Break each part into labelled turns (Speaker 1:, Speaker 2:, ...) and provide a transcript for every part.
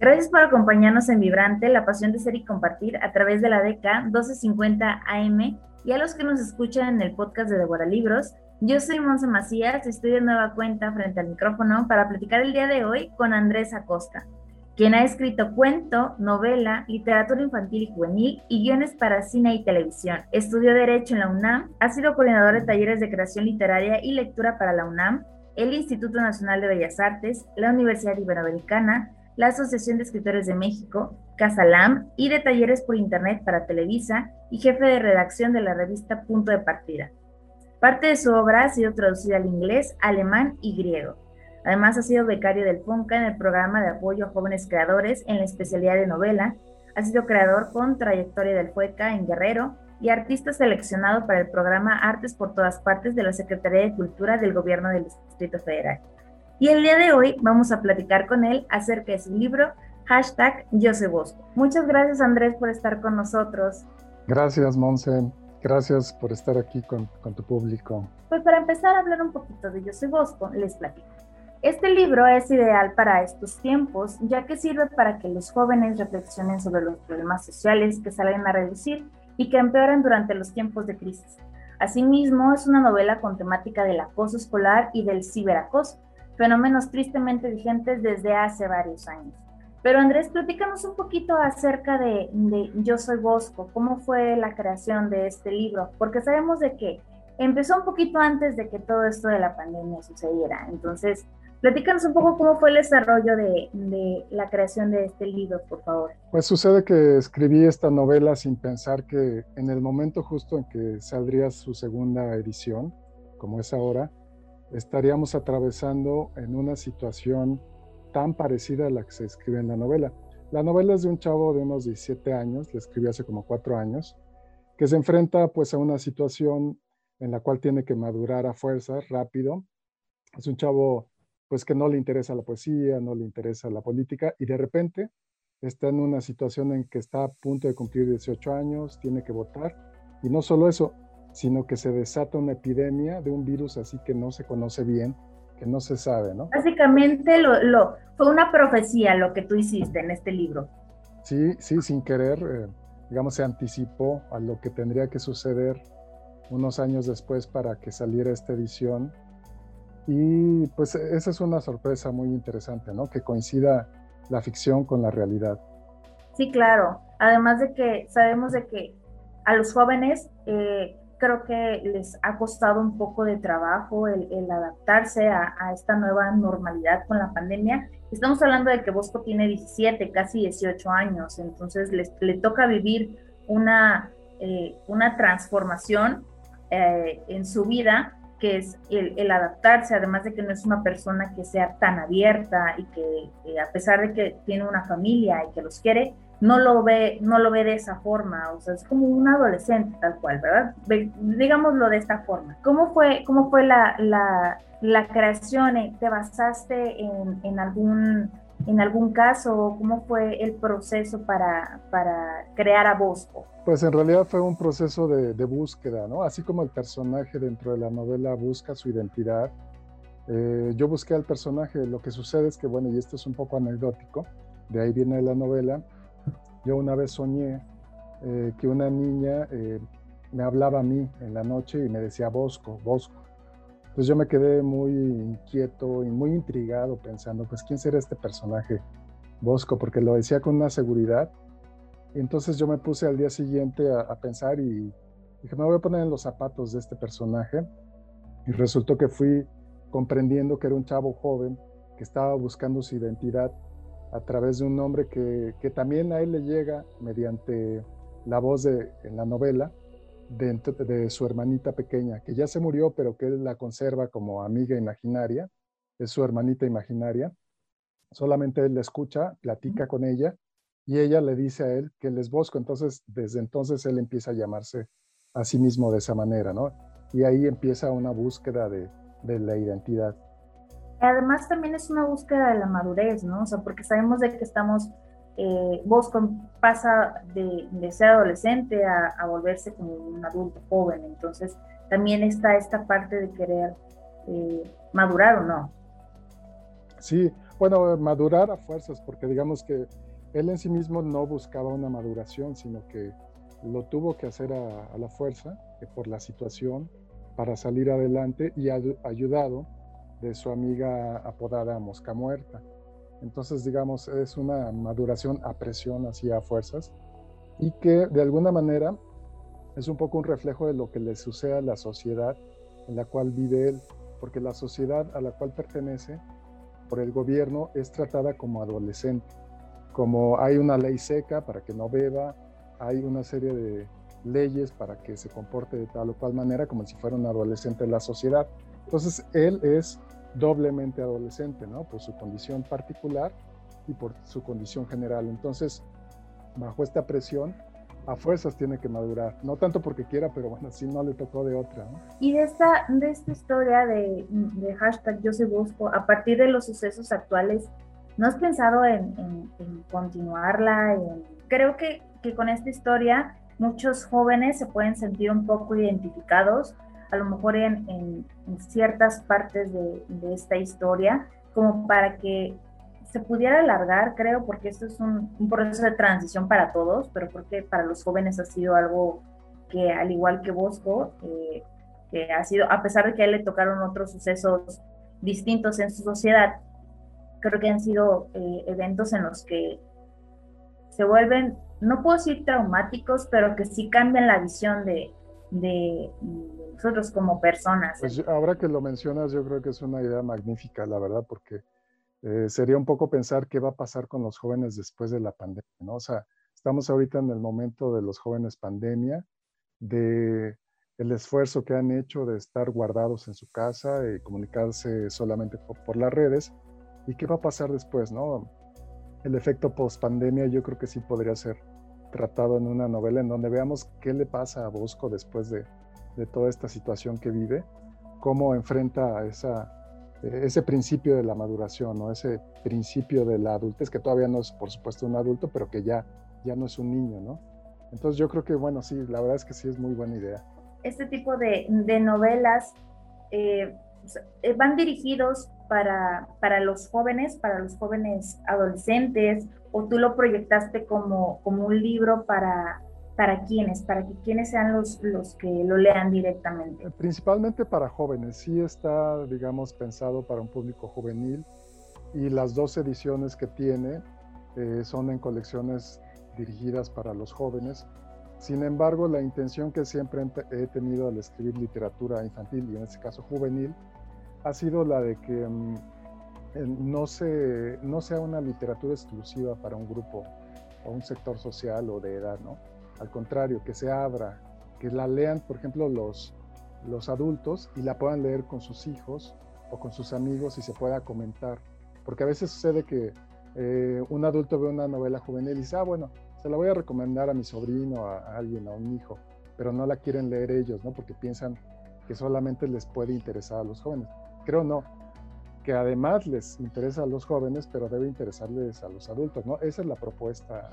Speaker 1: Gracias por acompañarnos en Vibrante, la pasión de ser y compartir a través de la DK 1250 AM y a los que nos escuchan en el podcast de Devora Libros. Yo soy Monse Macías, estoy de nueva cuenta frente al micrófono para platicar el día de hoy con Andrés Acosta, quien ha escrito cuento, novela, literatura infantil y juvenil y guiones para cine y televisión. Estudió Derecho en la UNAM, ha sido coordinador de talleres de creación literaria y lectura para la UNAM, el Instituto Nacional de Bellas Artes, la Universidad Iberoamericana, la Asociación de Escritores de México, Casalam y de talleres por Internet para Televisa y jefe de redacción de la revista Punto de Partida. Parte de su obra ha sido traducida al inglés, alemán y griego. Además ha sido becario del FONCA en el programa de apoyo a jóvenes creadores en la especialidad de novela. Ha sido creador con trayectoria del FUECA en Guerrero y artista seleccionado para el programa Artes por todas partes de la Secretaría de Cultura del Gobierno del Distrito Federal. Y el día de hoy vamos a platicar con él acerca de su libro hashtag Yo Bosco. Muchas gracias Andrés por estar con nosotros.
Speaker 2: Gracias Monse, gracias por estar aquí con, con tu público.
Speaker 1: Pues para empezar a hablar un poquito de Yo soy Bosco, les platico. Este libro es ideal para estos tiempos, ya que sirve para que los jóvenes reflexionen sobre los problemas sociales que salen a reducir y que empeoran durante los tiempos de crisis. Asimismo, es una novela con temática del acoso escolar y del ciberacoso, fenómenos tristemente vigentes desde hace varios años. Pero Andrés, platícanos un poquito acerca de, de, Yo Soy Bosco, cómo fue la creación de este libro, porque sabemos de que empezó un poquito antes de que todo esto de la pandemia sucediera. Entonces, Platícanos un poco cómo fue el desarrollo de, la creación de este libro, por favor.
Speaker 2: Pues sucede que escribí esta novela sin pensar que en el momento justo en que saldría su segunda edición, como es ahora, estaríamos atravesando en una situación tan parecida a la que se escribe en la novela. La novela es de un chavo de unos 17 años, la escribí hace como cuatro años, que se enfrenta pues a una situación en la cual tiene que madurar a fuerza, rápido. Es un chavo pues que no le interesa la poesía, no le interesa la política y de repente está en una situación en que está a punto de cumplir 18 años, tiene que votar y no solo eso, sino que se desata una epidemia de un virus así que no se conoce bien, que no se sabe, ¿no?
Speaker 1: Básicamente lo, lo fue una profecía lo que tú hiciste en este libro.
Speaker 2: Sí, sí, sin querer, eh, digamos, se anticipó a lo que tendría que suceder unos años después para que saliera esta edición y pues esa es una sorpresa muy interesante, ¿no? Que coincida la ficción con la realidad.
Speaker 1: Sí, claro. Además de que sabemos de que a los jóvenes eh, creo que les ha costado un poco de trabajo el, adaptarse a, esta nueva normalidad con la pandemia. Estamos hablando de que Bosco tiene 17, casi 18 años, entonces le toca vivir una, eh, una transformación eh, en su vida que es el, adaptarse, además de que no es una persona que sea tan abierta y que, a pesar de que tiene una familia y que los quiere, no lo ve, no lo ve de esa forma, o sea, es como un adolescente tal cual, ¿verdad? Digámoslo de esta forma. ¿Cómo fue, cómo fue la, la, creación? ¿Te basaste en, en algún en algún caso? ¿Cómo fue el proceso para, para crear a Bosco?
Speaker 2: Pues en realidad fue un proceso de, de, búsqueda, ¿no? Así como el personaje dentro de la novela busca su identidad, eh, yo busqué al personaje. Lo que sucede es que, bueno, y esto es un poco anecdótico, de ahí viene la novela. Yo una vez soñé eh, que una niña eh, me hablaba a mí en la noche y me decía Bosco, Bosco. Entonces yo me quedé muy inquieto y muy intrigado pensando, pues, ¿quién será este personaje Bosco? Porque lo decía con una seguridad. Y entonces yo me puse al día siguiente a, pensar y dije, me voy a poner en los zapatos de este personaje. Y resultó que fui comprendiendo que era un chavo joven que estaba buscando su identidad a través de un nombre que, que también a él le llega mediante la voz de, en la novela, de, su hermanita pequeña, que ya se murió, pero que él la conserva como amiga imaginaria, es su hermanita imaginaria. Solamente él la escucha, platica con ella y ella le dice a él que él es Bosco. Entonces, desde entonces él empieza a llamarse a sí mismo de esa manera, ¿no? Y ahí empieza una búsqueda de, de la identidad.
Speaker 1: Además, también es una búsqueda de la madurez, ¿no? O sea, porque sabemos de que estamos eh, Bosco pasa de, ser adolescente a, volverse como un adulto joven, entonces también está esta parte de querer eh, madurar o no.
Speaker 2: Sí, bueno, madurar a fuerzas, porque digamos que él en sí mismo no buscaba una maduración, sino que lo tuvo que hacer a, la fuerza por la situación para salir adelante y ayudado de su amiga apodada Mosca Muerta. Entonces, digamos, es una maduración a presión, así a fuerzas, y que de alguna manera es un poco un reflejo de lo que le sucede a la sociedad en la cual vive él, porque la sociedad a la cual pertenece por el gobierno es tratada como adolescente, como hay una ley seca para que no beba, hay una serie de leyes para que se comporte de tal o cual manera como si fuera un adolescente de la sociedad. Entonces él es doblemente adolescente, ¿no? Por su condición particular y por su condición general. Entonces, bajo esta presión, a fuerzas tiene que madurar, no tanto porque quiera, pero bueno, si no le tocó de otra.
Speaker 1: Y de esta, de esta historia de, de hashtag Yo Bosco, a partir de los sucesos actuales, ¿no has pensado en, en, continuarla? Creo que, que con esta historia muchos jóvenes se pueden sentir un poco identificados, a lo mejor en, ciertas partes de, esta historia, como para que se pudiera alargar, creo, porque esto es un, un, proceso de transición para todos, pero porque para los jóvenes ha sido algo que, al igual que Bosco, eh, que ha sido, a pesar de que a él le tocaron otros sucesos distintos en su sociedad, creo que han sido eh, eventos en los que se vuelven, no puedo decir traumáticos, pero que sí cambian la visión de, de, nosotros como personas.
Speaker 2: Pues ahora que lo mencionas, yo creo que es una idea magnífica, la verdad, porque eh, sería un poco pensar qué va a pasar con los jóvenes después de la pandemia, ¿no? O sea, estamos ahorita en el momento de los jóvenes pandemia, de el esfuerzo que han hecho de estar guardados en su casa y comunicarse solamente por, las redes, y qué va a pasar después, ¿no? El efecto post pandemia yo creo que sí podría ser tratado en una novela en donde veamos qué le pasa a Bosco después de, de toda esta situación que vive, cómo enfrenta esa ese principio de la maduración, ¿no? ese principio de la adultez, que todavía no es, por supuesto, un adulto, pero que ya, ya no es un niño, ¿no? Entonces yo creo que, bueno, sí, la verdad es que sí es muy buena idea.
Speaker 1: Este tipo de, de novelas eh, van dirigidos para, para los jóvenes, para los jóvenes adolescentes, o tú lo proyectaste como, como un libro para, para quiénes, para que quiénes sean los, los que lo lean directamente. Eh,
Speaker 2: principalmente para jóvenes, sí está, digamos, pensado para un público juvenil y las dos ediciones que tiene eh, son en colecciones dirigidas para los jóvenes. Sin embargo, la intención que siempre he tenido al escribir literatura infantil y en este caso juvenil ha sido la de que mm, no, se, sea una literatura exclusiva para un grupo o un sector social o de edad, ¿no? Al contrario, que se abra, que la lean, por ejemplo, los, los adultos y la puedan leer con sus hijos o con sus amigos y se pueda comentar. Porque a veces sucede que eh, un adulto ve una novela juvenil y dice, ah, bueno, se la voy a recomendar a mi sobrino, a, alguien, a un hijo, pero no la quieren leer ellos, ¿no? Porque piensan que solamente les puede interesar a los jóvenes. Creo no, que además les interesa a los jóvenes, pero debe interesarles a los adultos, ¿no? Esa es la propuesta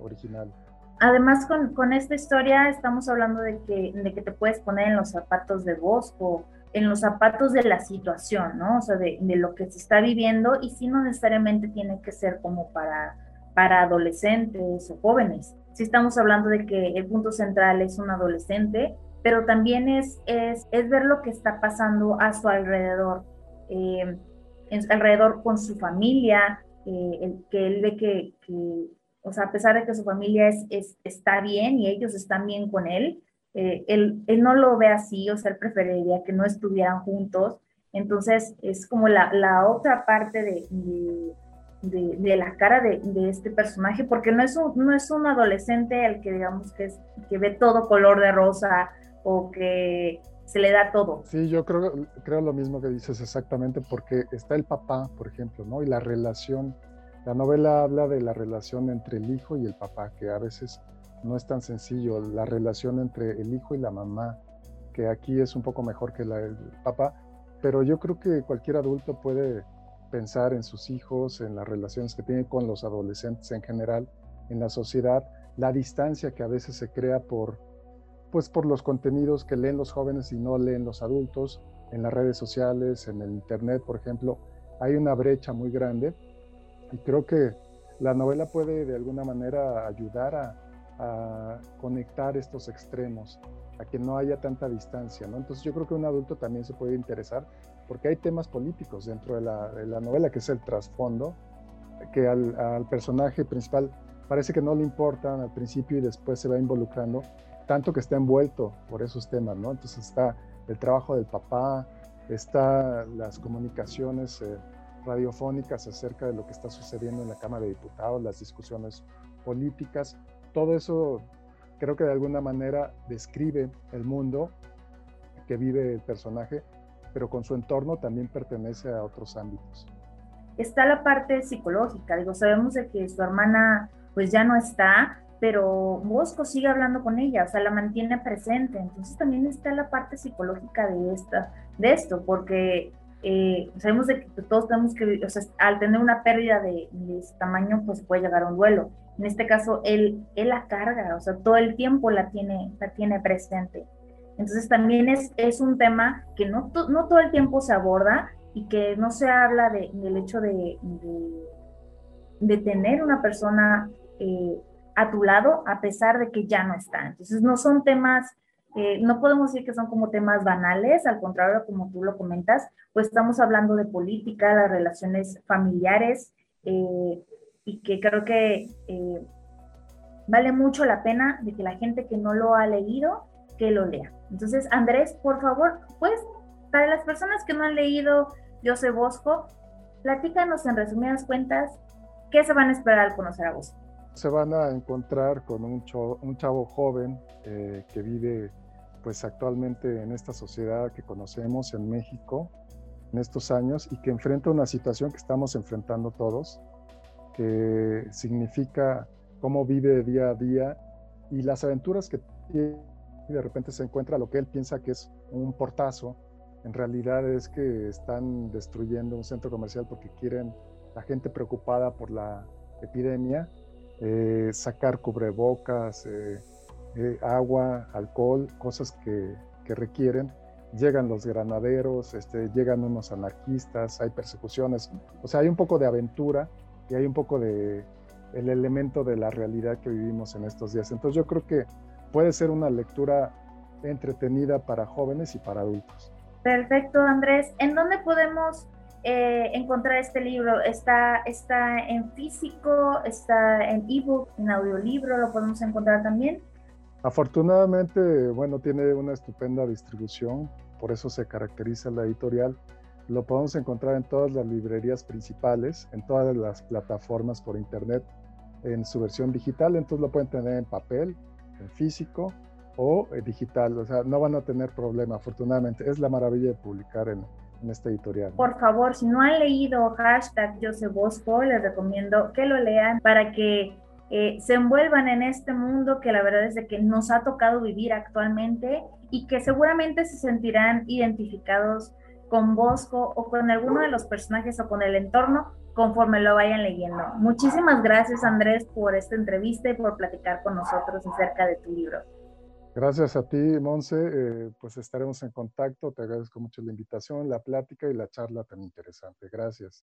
Speaker 2: original.
Speaker 1: Además, con, esta historia estamos hablando de que, de que te puedes poner en los zapatos de Bosco, en los zapatos de la situación, ¿no? O sea, de, lo que se está viviendo y si no necesariamente tiene que ser como para, para adolescentes o jóvenes. Si estamos hablando de que el punto central es un adolescente, pero también es, es, es ver lo que está pasando a su alrededor, eh, alrededor con su familia, eh, el, que él ve que, o sea, a pesar de que su familia es, está bien y ellos están bien con él, eh, él, él, no lo ve así, o sea, él preferiría que no estuvieran juntos. Entonces, es como la, la otra parte de, de, la cara de, este personaje, porque no es, un, no es un adolescente el que, digamos, que, que ve todo color de rosa o que se le da todo.
Speaker 2: Sí, yo creo, creo lo mismo que dices exactamente, porque está el papá, por ejemplo, ¿no? Y la relación la novela habla de la relación entre el hijo y el papá, que a veces no es tan sencillo, la relación entre el hijo y la mamá, que aquí es un poco mejor que la del papá, pero yo creo que cualquier adulto puede pensar en sus hijos, en las relaciones que tiene con los adolescentes en general, en la sociedad, la distancia que a veces se crea por, pues por los contenidos que leen los jóvenes y no leen los adultos, en las redes sociales, en el internet, por ejemplo, hay una brecha muy grande y creo que la novela puede de alguna manera ayudar a, conectar estos extremos, a que no haya tanta distancia, ¿no? Entonces yo creo que un adulto también se puede interesar porque hay temas políticos dentro de la, novela, que es el trasfondo, que al, al, personaje principal parece que no le importan al principio y después se va involucrando, tanto que está envuelto por esos temas, ¿no? Entonces está el trabajo del papá, está las comunicaciones eh, radiofónicas acerca de lo que está sucediendo en la Cámara de Diputados, las discusiones políticas, todo eso creo que de alguna manera describe el mundo que vive el personaje, pero con su entorno también pertenece a otros ámbitos.
Speaker 1: Está la parte psicológica, digo, sabemos de que su hermana pues ya no está, pero Bosco sigue hablando con ella, o sea, la mantiene presente. Entonces también está la parte psicológica de, esta, de esto, porque eh, sabemos de que todos tenemos que, o sea, al tener una pérdida de, de ese tamaño, pues puede llegar a un duelo. En este caso, él, él la carga, o sea, todo el tiempo la tiene, la tiene presente. Entonces también es, es un tema que no, no todo el tiempo se aborda y que no se habla de, del hecho de, de, tener una persona eh, a tu lado a pesar de que ya no está. Entonces no son temas, eh, no podemos decir que son como temas banales, al contrario, como tú lo comentas, pues estamos hablando de política, las relaciones familiares eh, y que creo que vale mucho la pena de que la gente que no lo ha leído, que lo lea. Entonces, Andrés, por favor, pues para las personas que no han leído José Bosco, platícanos en resumidas cuentas qué se van a esperar al conocer a Bosco
Speaker 2: se van a encontrar con un, chavo, joven eh, que vive pues actualmente en esta sociedad que conocemos en México en estos años y que enfrenta una situación que estamos enfrentando todos, que significa cómo vive día a día y las aventuras que tiene y de repente se encuentra lo que él piensa que es un portazo, en realidad es que están destruyendo un centro comercial porque quieren la gente preocupada por la epidemia eh, sacar cubrebocas, eh, eh, agua, alcohol, cosas que, que, requieren. Llegan los granaderos, este, llegan unos anarquistas, hay persecuciones, o sea, hay un poco de aventura y hay un poco de el elemento de la realidad que vivimos en estos días. Entonces yo creo que puede ser una lectura entretenida para jóvenes y para adultos.
Speaker 1: Perfecto, Andrés. ¿En dónde podemos eh, encontrar este libro. Está, está en físico, está en ebook, en audiolibro, lo podemos encontrar también.
Speaker 2: Afortunadamente, bueno, tiene una estupenda distribución, por eso se caracteriza la editorial. Lo podemos encontrar en todas las librerías principales, en todas las plataformas por internet, en su versión digital, entonces lo pueden tener en papel, en físico o en digital, o sea, no van a tener problema, afortunadamente. Es la maravilla de publicar en, en esta editorial.
Speaker 1: Por favor, si no han leído hashtag Joseph Bosco, les recomiendo que lo lean para que eh, se envuelvan en este mundo que la verdad es de que nos ha tocado vivir actualmente y que seguramente se sentirán identificados con Bosco o con alguno de los personajes o con el entorno conforme lo vayan leyendo. Muchísimas gracias Andrés por esta entrevista y por platicar con nosotros acerca de tu libro.
Speaker 2: Gracias a ti, Monse. Eh, pues estaremos en contacto. Te agradezco mucho la invitación, la plática y la charla tan interesante. Gracias.